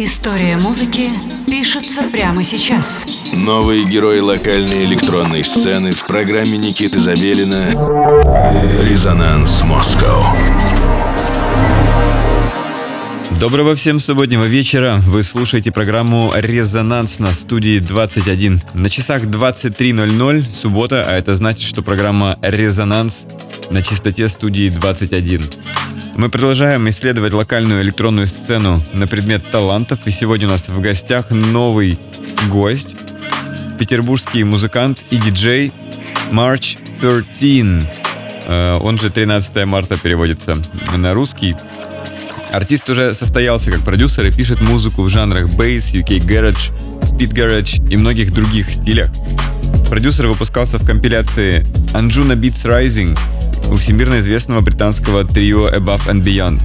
История музыки пишется прямо сейчас. Новые герои локальной электронной сцены в программе Никиты Забелина «Резонанс Москва». Доброго всем субботнего вечера. Вы слушаете программу «Резонанс» на студии 21. На часах 23.00 суббота, а это значит, что программа «Резонанс» на частоте студии 21. Мы продолжаем исследовать локальную электронную сцену на предмет талантов, и сегодня у нас в гостях новый гость, петербургский музыкант и диджей March 13, э, он же 13 марта переводится на русский. Артист уже состоялся как продюсер и пишет музыку в жанрах бейс, UK Garage, Speed Garage и многих других стилях. Продюсер выпускался в компиляции Anjuna Beats Rising у всемирно известного британского трио Above and Beyond.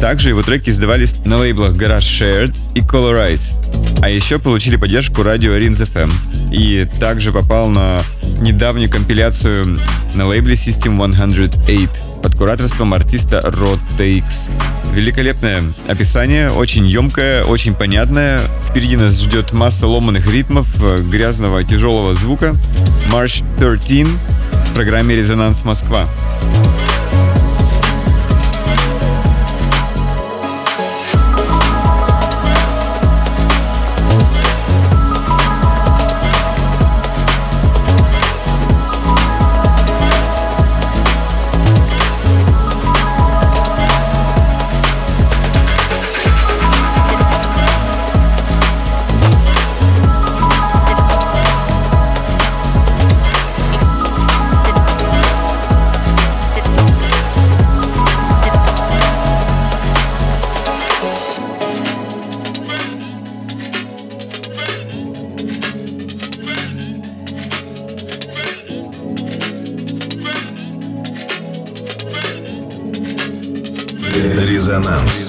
Также его треки издавались на лейблах Garage Shared и Colorize. А еще получили поддержку радио Rins FM. И также попал на недавнюю компиляцию на лейбле System 108 под кураторством артиста Rod Takes. Великолепное описание, очень емкое, очень понятное. Впереди нас ждет масса ломаных ритмов, грязного тяжелого звука. March 13 в программе «Резонанс Москва».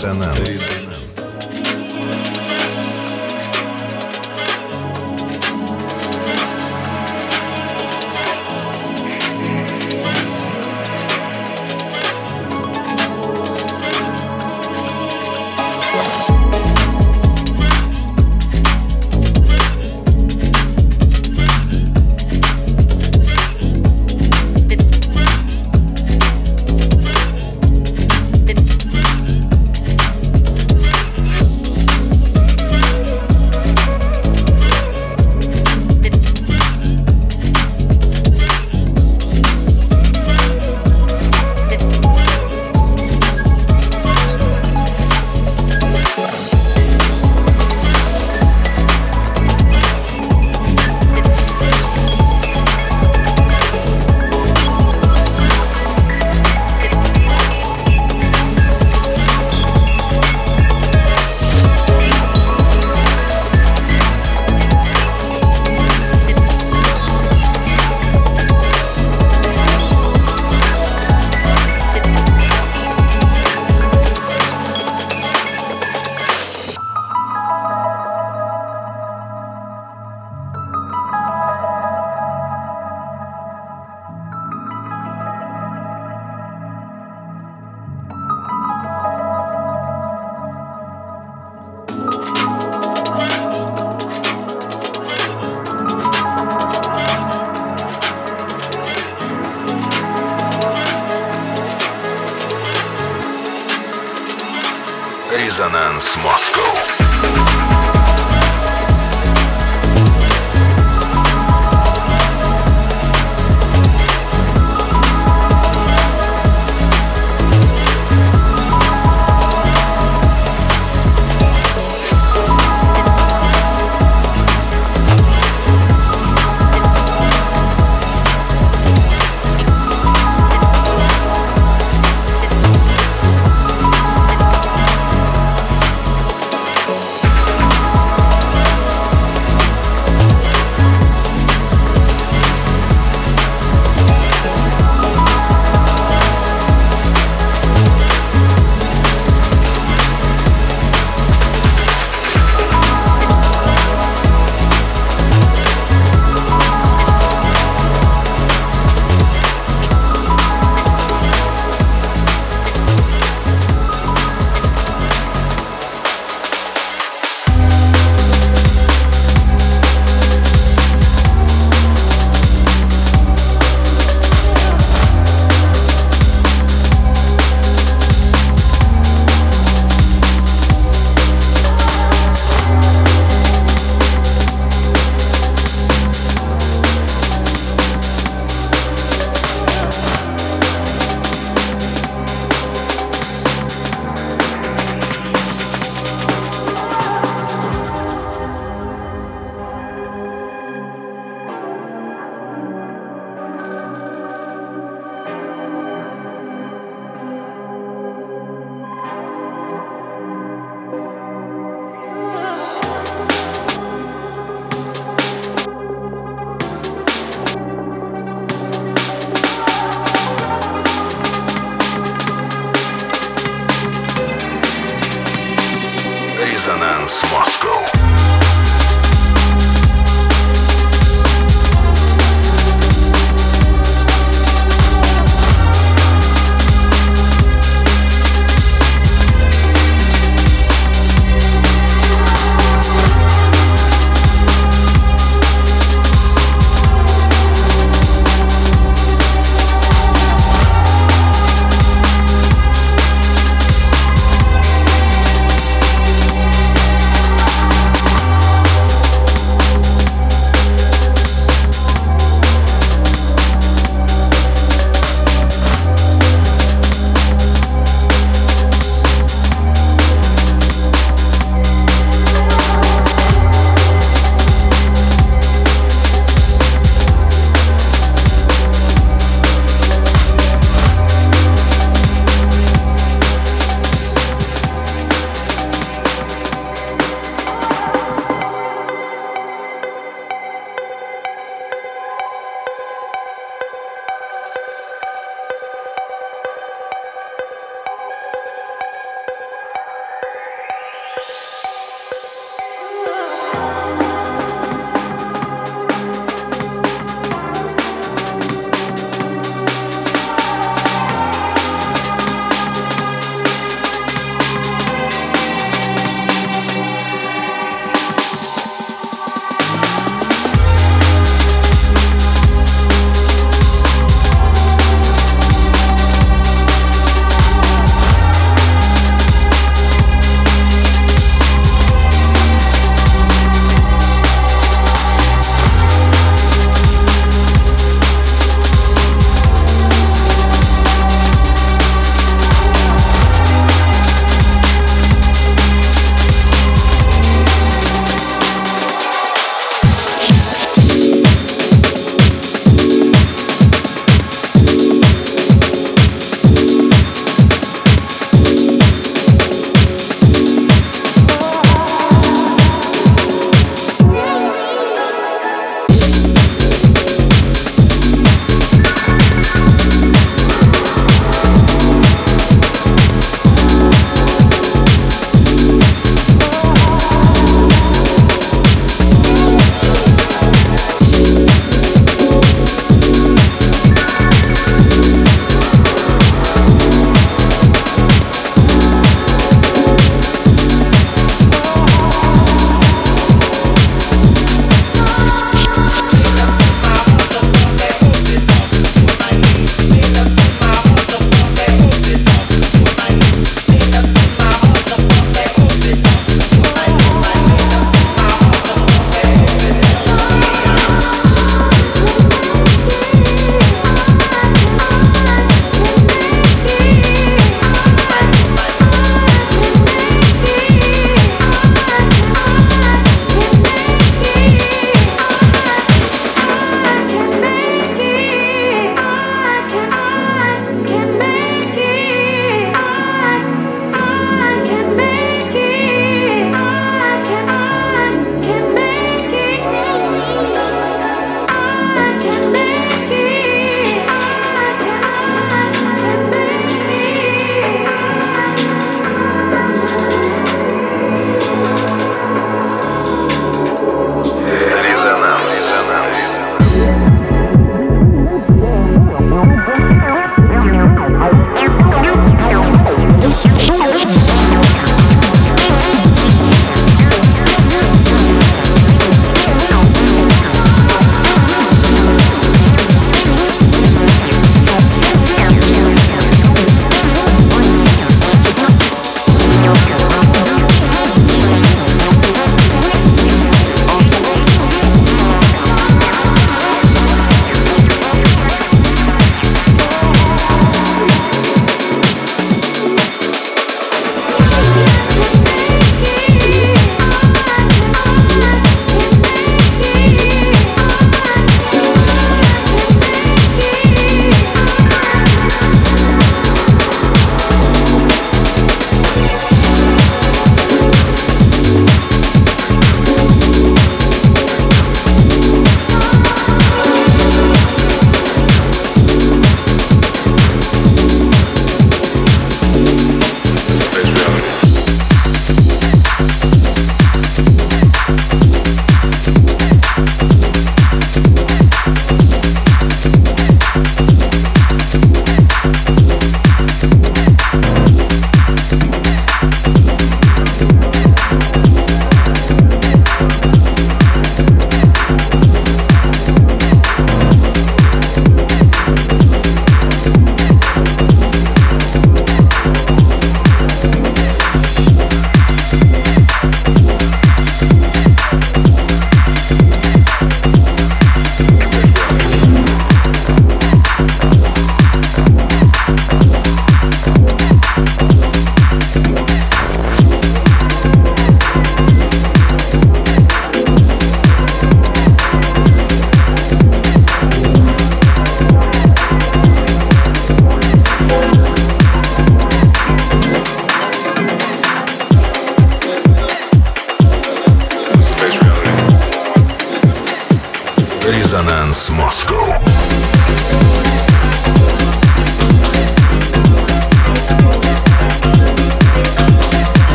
Резонанс.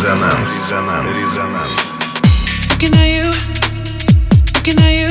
Резонанс. Резонанс. Резонанс. Looking at you, looking at you.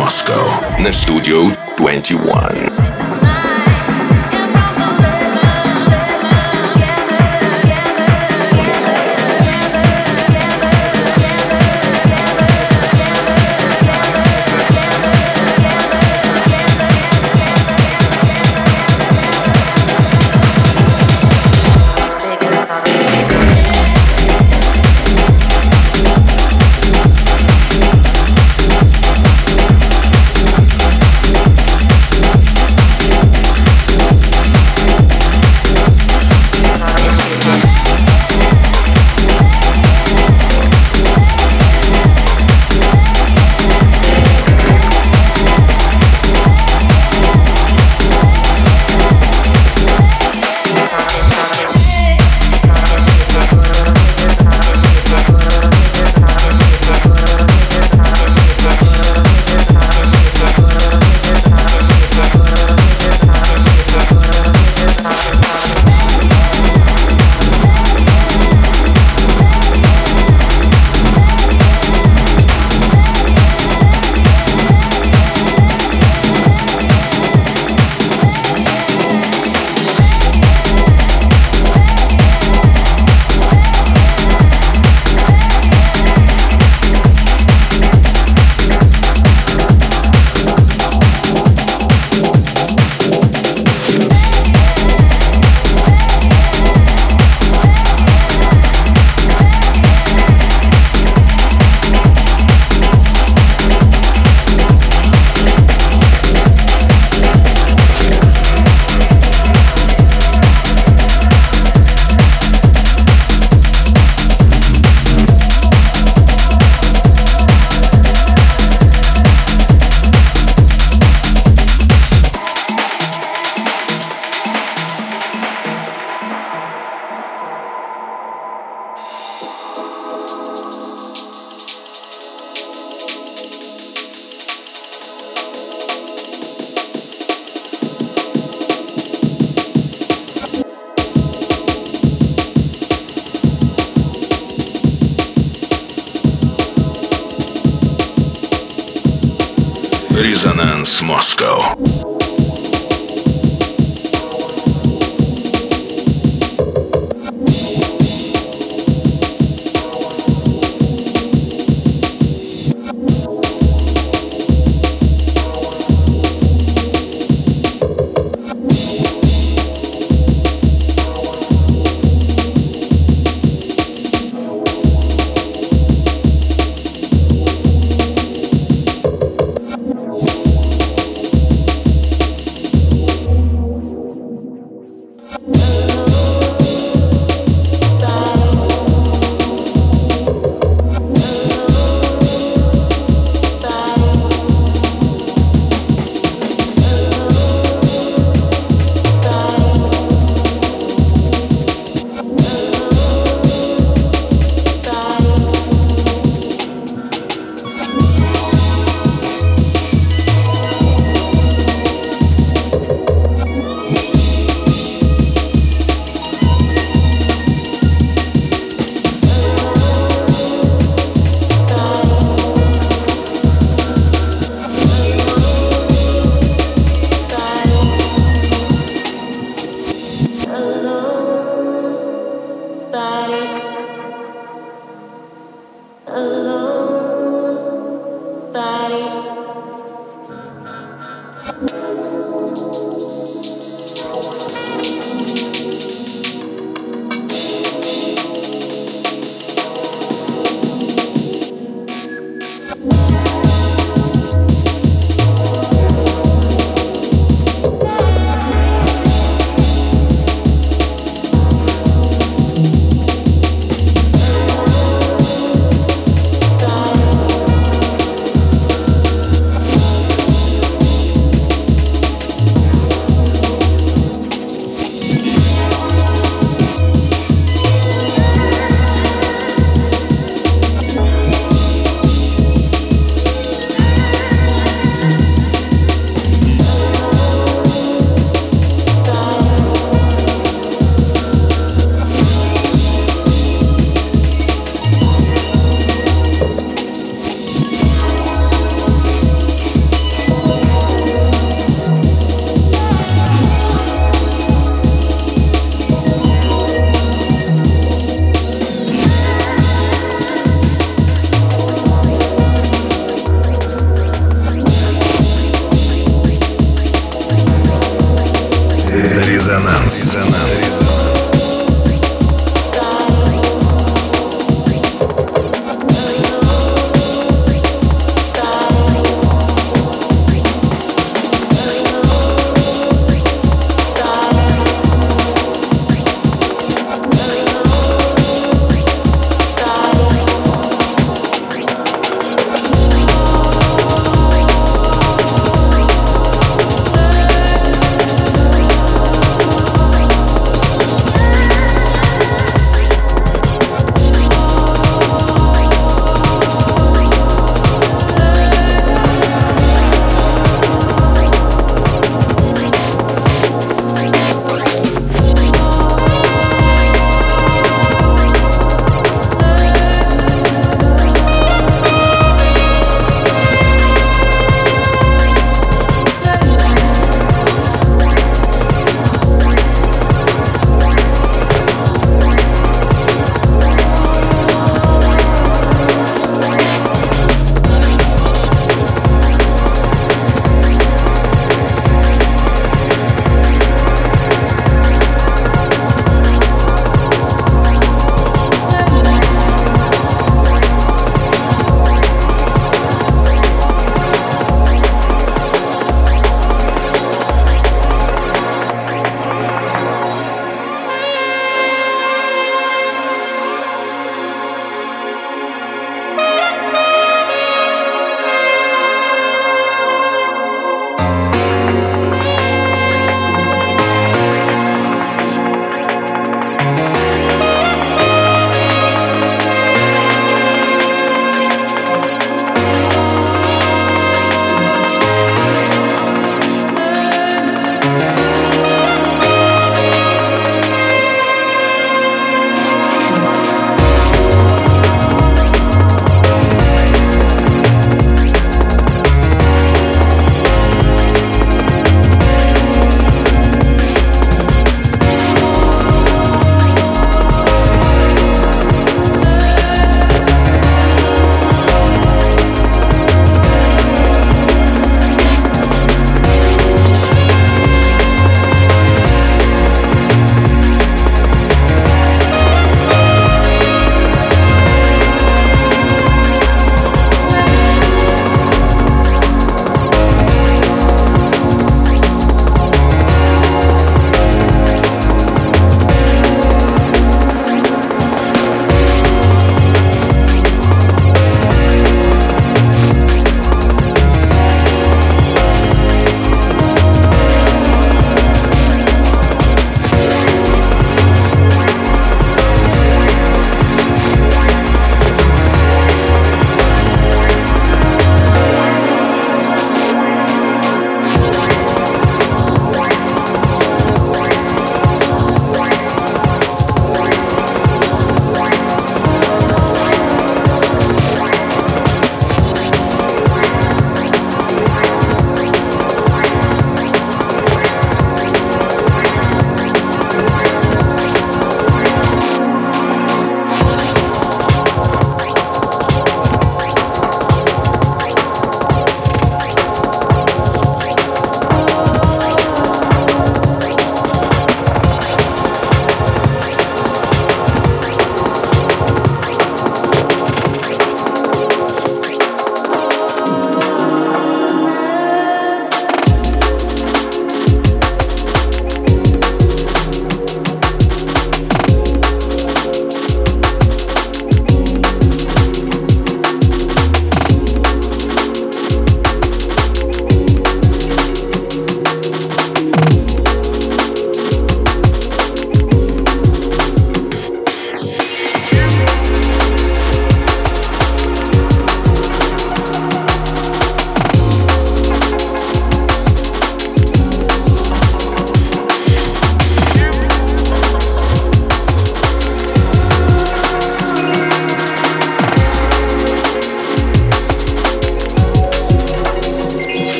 Резонанс Москва на студию 21.